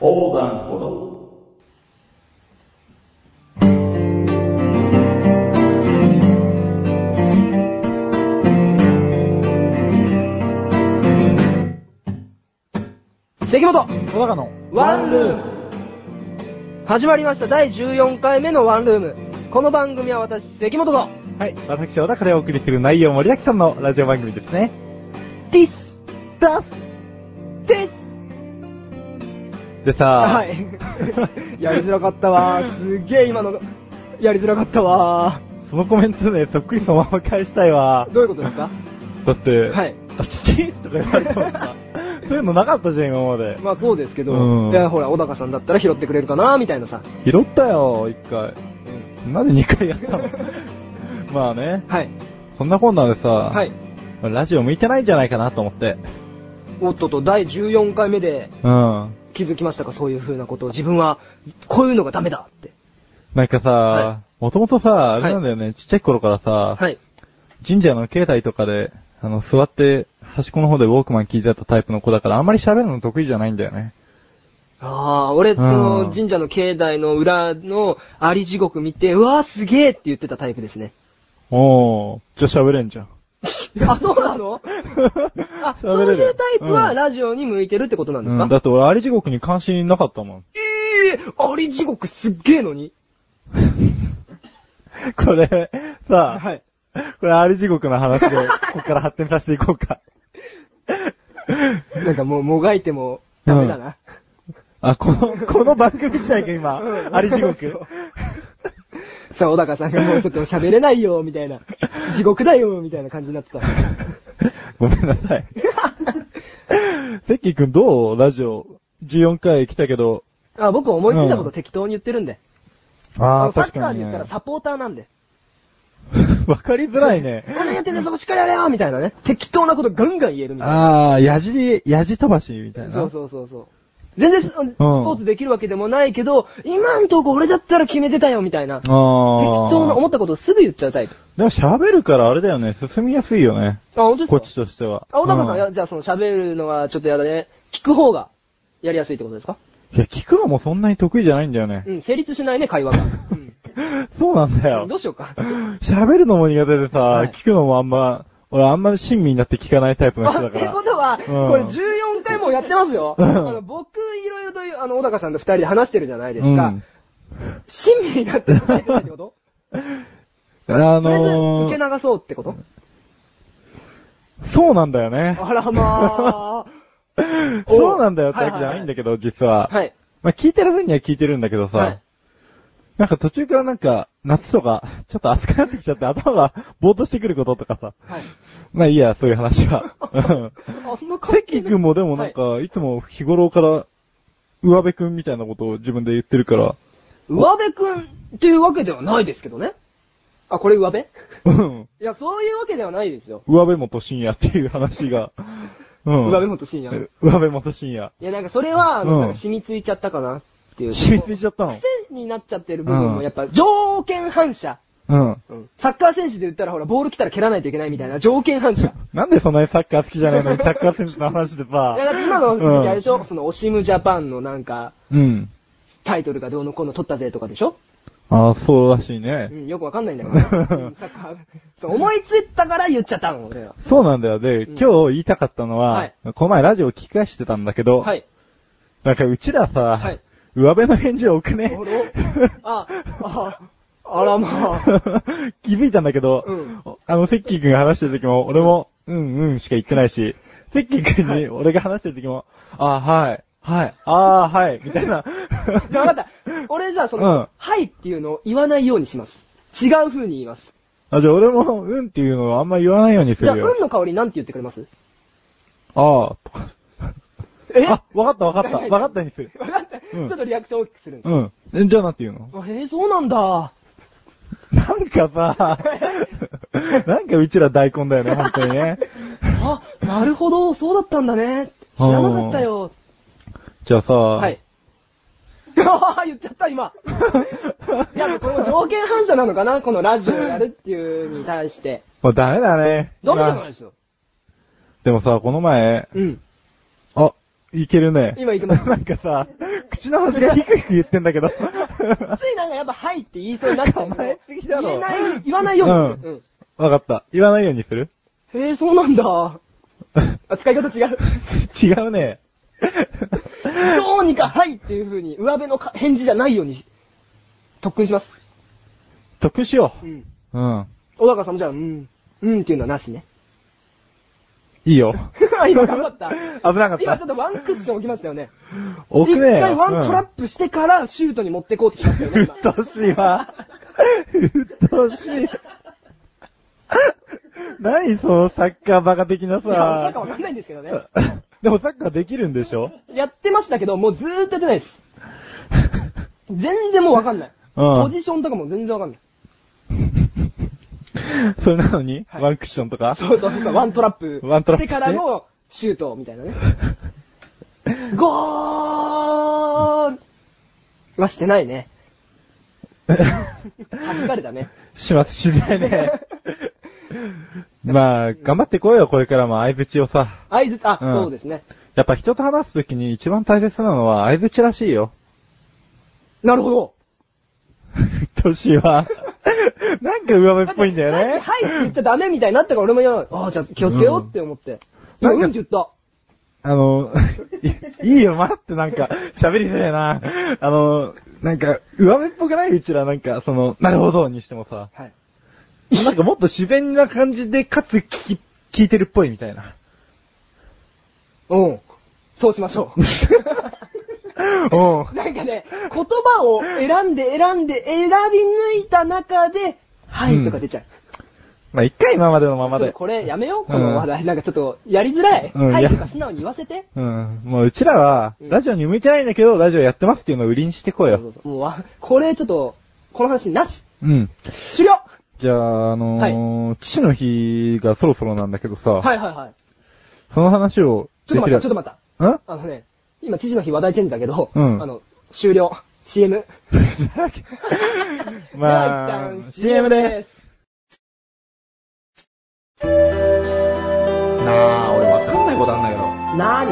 横断歩道。関本小高のワンルーム始まりました第14回目のワンルーム。この番組は私、関本と、はい、私、小高でお送りする内容盛りだくさんのラジオ番組ですね。ディス、ダスですでさ、はい。やりづらかったわー。すげえ今の、やりづらかったわそのコメントね、そっくりそのまま返したいわー。。どういうことですか？だって、はい。あ、キキースとか言われてもさ、そういうのなかったじゃん、今まで。まあそうですけど、うんいやほら、小高さんだったら拾ってくれるかなみたいなさ。拾ったよ、一回。なんで二回やったの？まあね、はい。そんなこんなでさ、はい。ラジオ向いてないんじゃないかなと思って。おっとと、第14回目でうん。気づきましたか？そういう風なことを。自分は、こういうのがダメだって。なんかさは、もともとさ、あれなんだよね、ちっちゃい頃からさ、はい。神社の境内とかで、あの、座って、端っこの方でウォークマン聞いてたタイプの子だから、あんまり喋るの得意じゃないんだよね。ああ、俺、その神社の境内の裏のあり地獄見て、うわーすげーって言ってたタイプですね。おー、じゃあ喋れんじゃん。あ、そうなの？あ、そういうタイプはうんラジオに向いてるってことなんですか、うん、だって俺、あり地獄に関心なかったもん。ええあり地獄すっげーのに？これ、さ、はい。これ、あり地獄の話で、ここから発展させていこうか。なんかもうもがいてもダメだな。あ、この、この番組自体が今、うんあり地獄。さあ、小高さんがもうちょっと喋れないよ、みたいな。地獄だよ、みたいな感じになってた。ごめんなさい。セッキーくんどうラジオ。14回来たけど？あ、僕思いついたこうんと適当に言ってるんで。あのサッカーで言ったらサポーターなんで。わかりづらいね。何やってんだよ、そこしっかりやれよみたいなね。適当なことガンガン言えるみたいな。あー、やじ、やじ飛ばしみたいな。そうそうそうそう。全然ススポーツできるわけでもないけど、今んとこ俺だったら決めてたよ、みたいな。適。当な思ったことをすぐ言っちゃうタイプ。でも喋るからあれだよね、進みやすいよね。あ、本当ですか？こっちとしては。あ、小高さん、ういやじゃあその喋るのはちょっとやだね。聞く方がやりやすいってことですか？いや、聞くのもそんなに得意じゃないんだよね。うん、成立しないね、会話が。うん。そうなんだよど。うしようか。喋るのも苦手でさ、はい聞くのもあんま、俺あんま親身になって聞かないタイプのあ、って人だから。ことは、うんこれ14回もやってますよ。うんあの、僕、いろいろという、あの、小高さんと二人で話してるじゃないですかうん。親身になってないってこと？あとりあえず、のー、受け流そうってこと？そうなんだよね。あらまー。そうなんだよってわけじゃはいはいはいないんだけど、実は。はい。まあ、聞いてる分には聞いてるんだけどさ、はいなんか途中からなんか、夏とか、ちょっと暑くなってきちゃって頭がぼーっとしてくることとかさ。はい。まあいいや、そういう話は。う んあんな関係関君もでもなんか、い、つも日頃から、上辺くんみたいなことを自分で言ってるから、上辺くんっていうわけではないですけどね。あ、これ上辺うん。いや、そういうわけではないですよ。上辺元深夜っていう話が、うん。上辺元深夜。上辺元深夜。いや、なんかそれは、なんか染みついちゃったかなっていう。染みついちゃったの？癖になっちゃってる部分も、やっぱ、条件反射。うん。サッカー選手で言ったらほら、ボール来たら蹴らないといけないみたいな条件反射。い なんでそんなにサッカー好きじゃないのに サッカー選手の話でさ。や、だって今の時期あれでしょ、その、オシムジャパンのなんか、うん。タイトルがどうのこうの取ったぜとかでしょ？ああ、そうらしいうね。ん、よくわかんないんだけど。うんサッカー。そう、思いついたから言っちゃったの、俺は。そうなんだよ。で、うん今日言いたかったのは、はいこの前ラジオを聞き返してたんだけど、はい。なんかうちらさ、はい上辺の返事多くね？あれ？あ、あ、あらまあ。気づいたんだけど、うんあの、セッキー君が話してる時も、俺も、うんうんしか言ってないし、セッキー君に俺が話してる時も、あーはい、はい、あーはい、みたいな。じゃあ分かった。俺じゃあその、うんはいっていうのを言わないようにします。違う風に言います。あ、じゃあ俺も、うんっていうのをあんま言わないようにすじゃあ、るよ。運の香りなんて言ってくれます？あーとか。え？あ、わかったわかった。わかったにする。分かった。うんちょっとリアクション大きくするんですよ。うん。えじゃあなんて言うの？あへえ、そうなんだ。なんかさ、なんかうちら大根だよね、本当にね。あ、なるほど、そうだったんだね。知らなかったよ。じゃあさ、はい。ああ、言っちゃった、今。いや、もうこれも条件反射なのかなこのラジオをやるっていうに対して。もうダメだね。ダメじゃないまあですよ。でもさ、この前、うん。あ、いけるね。今いけますなんかさ、口の端がヒクヒク言ってんだけど。ついなんかやっぱはいって言いそうになったけど構えすぎだろ言えない、言わないようにする。わかった。言わないようにする？うん。へえ、そうなんだ。あ、使い方違う。違うね。どうにかはいっていう風に、上辺のか返事じゃないようにし、特訓します。得しようん。う。うん。小高さんもじゃあ、うん、うんっていうのはなしね。いいよ。今頑張った。危なかった今ちょっとワンクッション置きましたよね。置くね。一回ワントラップしてからシュートに持ってこうとしましたよう。っとしいわ。うっとしい。何そのサッカーバカ的ないや、サッカーわ。かんないんですけどね。でもサッカーできるんでしょやってましたけど、もうずーっとやってないです。全然もうわかんない。うんポジションとかも全然わかんない。それなのに、はいワンクッションとか？そうそうそう、ワントラップ。ワントラップして？からのシュートみたいなね。ゴールはしてないね。弾かれたね。します、しないね。まあ、頑張ってこいよ、これからも相槌をさ。合図、あ、うんそうですね。やっぱ人と話すときに一番大切なのは相槌らしいよ。なるほど。年は。なんか上辺っぽいんだよね。はいって言っちゃダメみたいになったから俺も言わない。ああ、じゃあ気をつけようって思って。今、うんって言った。あの、いいいよ、待って、なんか、喋りづれえな。あの、なんか、上辺っぽくないうちら、なんか、その、なるほどにしてもさ、はい。なんかもっと自然な感じで、かつ聞き、聞いてるっぽいみたいな。うん。そうしましょう。うん。なんかね、言葉を選んで選んで選び抜いた中で、はいとか出ちゃう。まあ、一回今までのままで。これやめよう、この話題。なんかちょっとやりづらい。はいうんやとか素直に言わせて。うん。もううちらは、うんラジオに向いてないんだけど、ラジオやってますっていうのを売りにしてこうよ。そうそうそうもうわ、これちょっと、この話なし。うん。終了じゃあ、あのー父の日がそろそろなんだけどさ、はいはいはい。その話をちょっと待った、ちょっと待待った。っあのね、今父の日話題チェンジだけど、うんあの、終了。CM。まあ CM です。なあ、俺わかんないことあんだけど。なに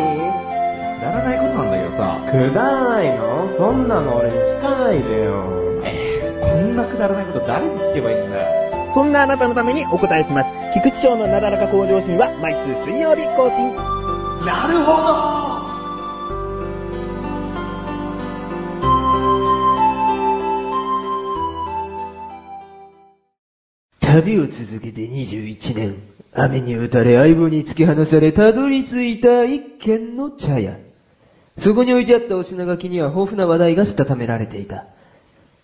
くだらないことなんだけどさ。くだらないの？そんなの俺に聞かないでよ。えー、こんなくだらないこと誰に聞けばいいんだよ。そんなあなたのためにお答えします。菊池賞のなだらか向上心は毎週水曜日更新。なるほど旅を続けて21年、雨に打たれ相棒に突き放されたどり着いた一軒の茶屋。そこに置いてあったお品書きには豊富な話題がしたためられていた。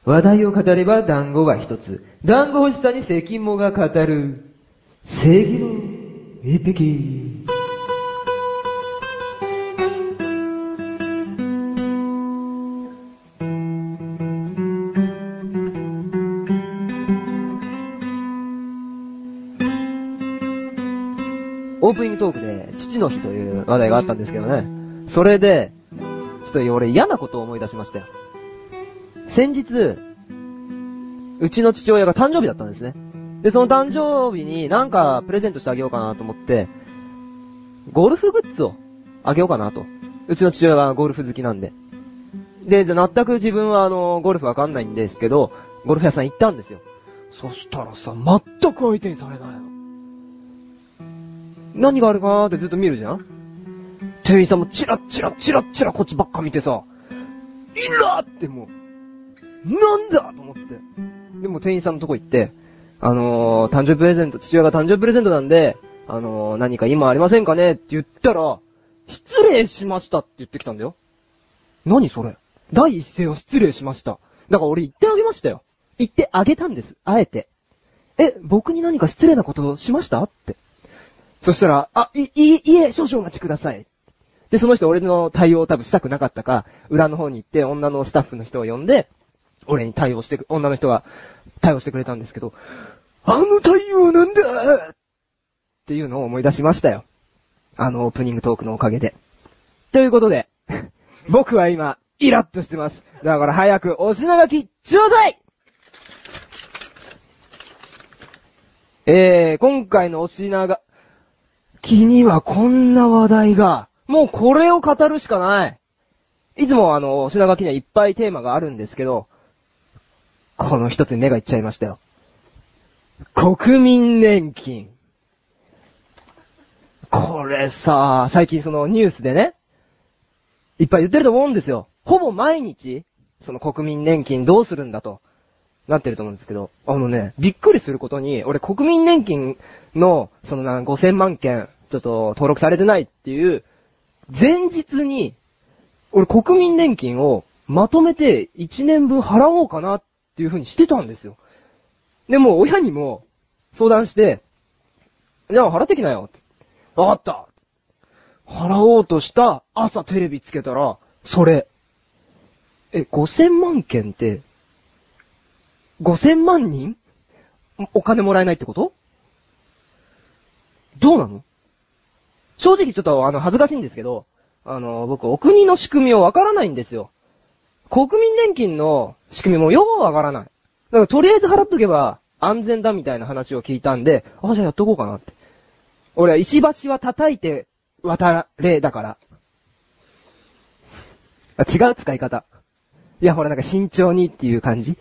話題を語れば団子が一つ。団子欲しさに関もが語る。正義の一匹。オープニングトークで、父の日という話題があったんですけどね。それで、ちょっと俺嫌なことを思い出しましたよ。先日、うちの父親が誕生日だったんですね。で、その誕生日になんかプレゼントしてあげようかなと思って、ゴルフグッズをあげようかなと。うちの父親がゴルフ好きなんで。で、で全く自分はあの、ゴルフわかんないんですけど、ゴルフ屋さん行ったんですよ。そしたらさ、全く相手にされないの。何があるか？なーってずっと見るじゃん店員さんもチラッチラッチラッチラこっちばっか見てさ、いらーってもう、なんだ？と思って。でも店員さんのとこ行って、あのー、誕生日プレゼント、父親が誕生日プレゼントなんで、あのー、何か今ありませんかね？って言ったら、失礼しましたって言ってきたんだよ。何それ第一声は失礼しました。だから俺言ってあげましたよ。言ってあげたんです。あえて。え、僕に何か失礼なことしました？って。そしたら、あ、い、い、いえ、少々お待ちください。で、その人俺の対応を多分したくなかったか、裏の方に行って女のスタッフの人を呼んで、俺に対応してく、女の人が対応してくれたんですけど、あの対応なんだっていうのを思い出しましたよ。あのオープニングトークのおかげで。ということで、僕は今、イラッとしてます。だから早くお品書き、ちょうだいえー、今回のお品が、気にはこんな話題がもうこれを語るしかない。いつもあの、品書きにはいっぱいテーマがあるんですけど、この一つに目がいっちゃいましたよ。国民年金。これさ、最近そのニュースでね、いっぱい言ってると思うんですよ。ほぼ毎日、その国民年金どうするんだと、なってると思うんですけど、あのね、びっくりすることに、俺国民年金の、そのな、5000万件、ちょっと登録されてないっていう、前日に、俺国民年金をまとめて1年分払おうかなっていう風にしてたんですよ。でも親にも相談して、じゃあ払ってきなよ。わかった。払おうとした朝テレビつけたら、それ。え、5000万件って、5000万人？お金もらえないってこと？どうなの？正直ちょっとあの恥ずかしいんですけど、あの、僕お国の仕組みをわからないんですよ。国民年金の仕組みもようわからない。だからとりあえず払っとけば安全だみたいな話を聞いたんで、あ、じゃあやっとこうかなって。俺は石橋は叩いて渡れだから。あ、違う使い方。いや、ほらなんか慎重にっていう感じ。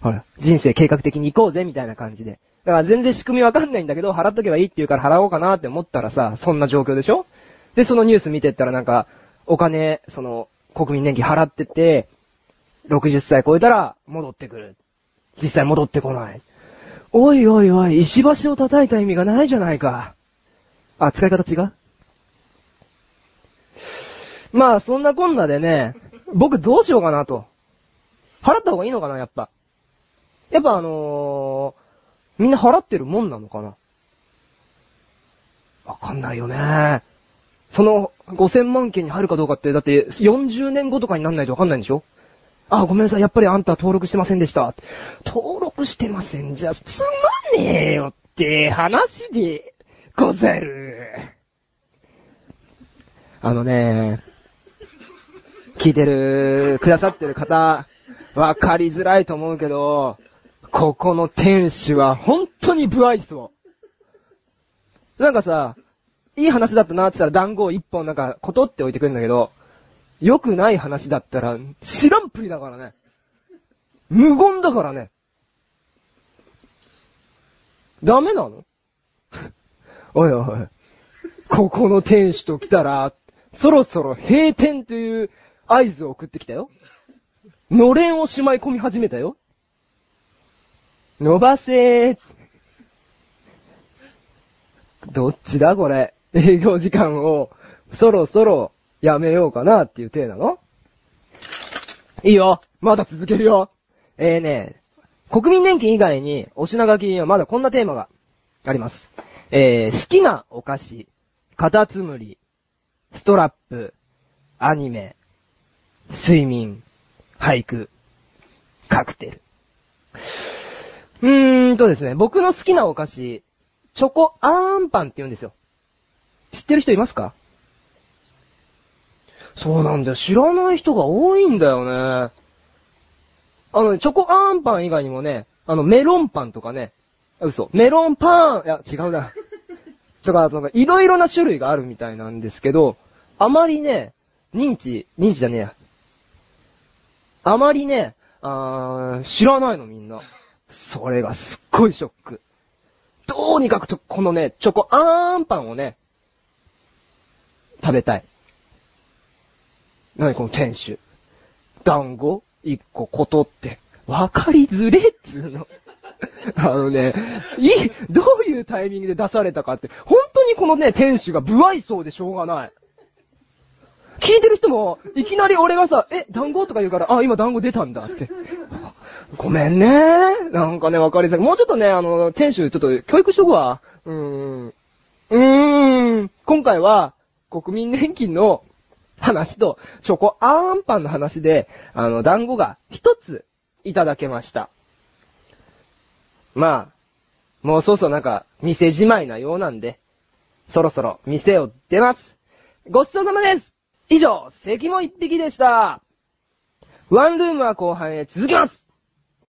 ほら、人生計画的に行こうぜみたいな感じで。だから全然仕組みわかんないんだけど、払っとけばいいって言うから払おうかなって思ったらさ、そんな状況でしょ？で、そのニュース見てったらなんか、お金、その、国民年金払ってて、60歳超えたら戻ってくる。実際戻ってこない。おいおいおい、石橋を叩いた意味がないじゃないか。あ、使い方違う？まあ、そんなこんなでね、僕どうしようかなと。払った方がいいのかな、やっぱ。やっぱあのー、みんな払ってるもんなのかな？わかんないよね。その5000万件に入るかどうかって、だって40年後とかになんないとわかんないんでしょ？あ、ごめんなさい、やっぱりあんた登録してませんでした。登録してませんじゃ、つまんねえよって話でござる。あのね、聞いてる、くださってる方、わかりづらいと思うけど、ここの店主は本当に不愛想。なんかさ、いい話だったなって言ったら団子を一本なんか、ことって置いてくるんだけど、良くない話だったら、知らんぷりだからね。無言だからね。ダメなの？おいおい、ここの店主と来たら、そろそろ閉店という合図を送ってきたよ。のれんをしまい込み始めたよ。伸ばせー。どっちだこれ？営業時間をそろそろやめようかなっていう体なの？いいよ。まだ続けるよ。えーね、国民年金以外にお品書きにはまだこんなテーマがあります。えー、好きなお菓子、カタツムリ、ストラップ、アニメ、睡眠、俳句、カクテル。うーんとですね、僕の好きなお菓子、チョコアーンパンって言うんですよ。知ってる人いますか？そうなんだよ。知らない人が多いんだよね。あのね、チョコアーンパン以外にもね、あの、メロンパンとかね、あ嘘。メロンパン、いや、違うな。とか、その、いろいろな種類があるみたいなんですけど、あまりね、認知、認知じゃねえや。あまりね、あー知らないのみんな。それがすっごいショック。どうにかくちょ、このね、チョコアーンパンをね、食べたい。なにこの店主。団子一個ことって、わかりづれっつうの。あのね、いい、どういうタイミングで出されたかって、本当にこのね、店主が不愛想でしょうがない。聞いてる人も、いきなり俺がさ、え、団子とか言うから、あ、今団子出たんだって。ごめんね。なんかね、わかりづらい。もうちょっとね、あの、店主、ちょっと教育しとくわ。うーん。うーん。今回は、国民年金の話と、チョコアーンパンの話で、あの、団子が一ついただけました。まあ、もうそうそうなんか、店じまいなようなんで、そろそろ店を出ます。ごちそうさまです以上、関も一匹でした。ワンルームは後半へ続きます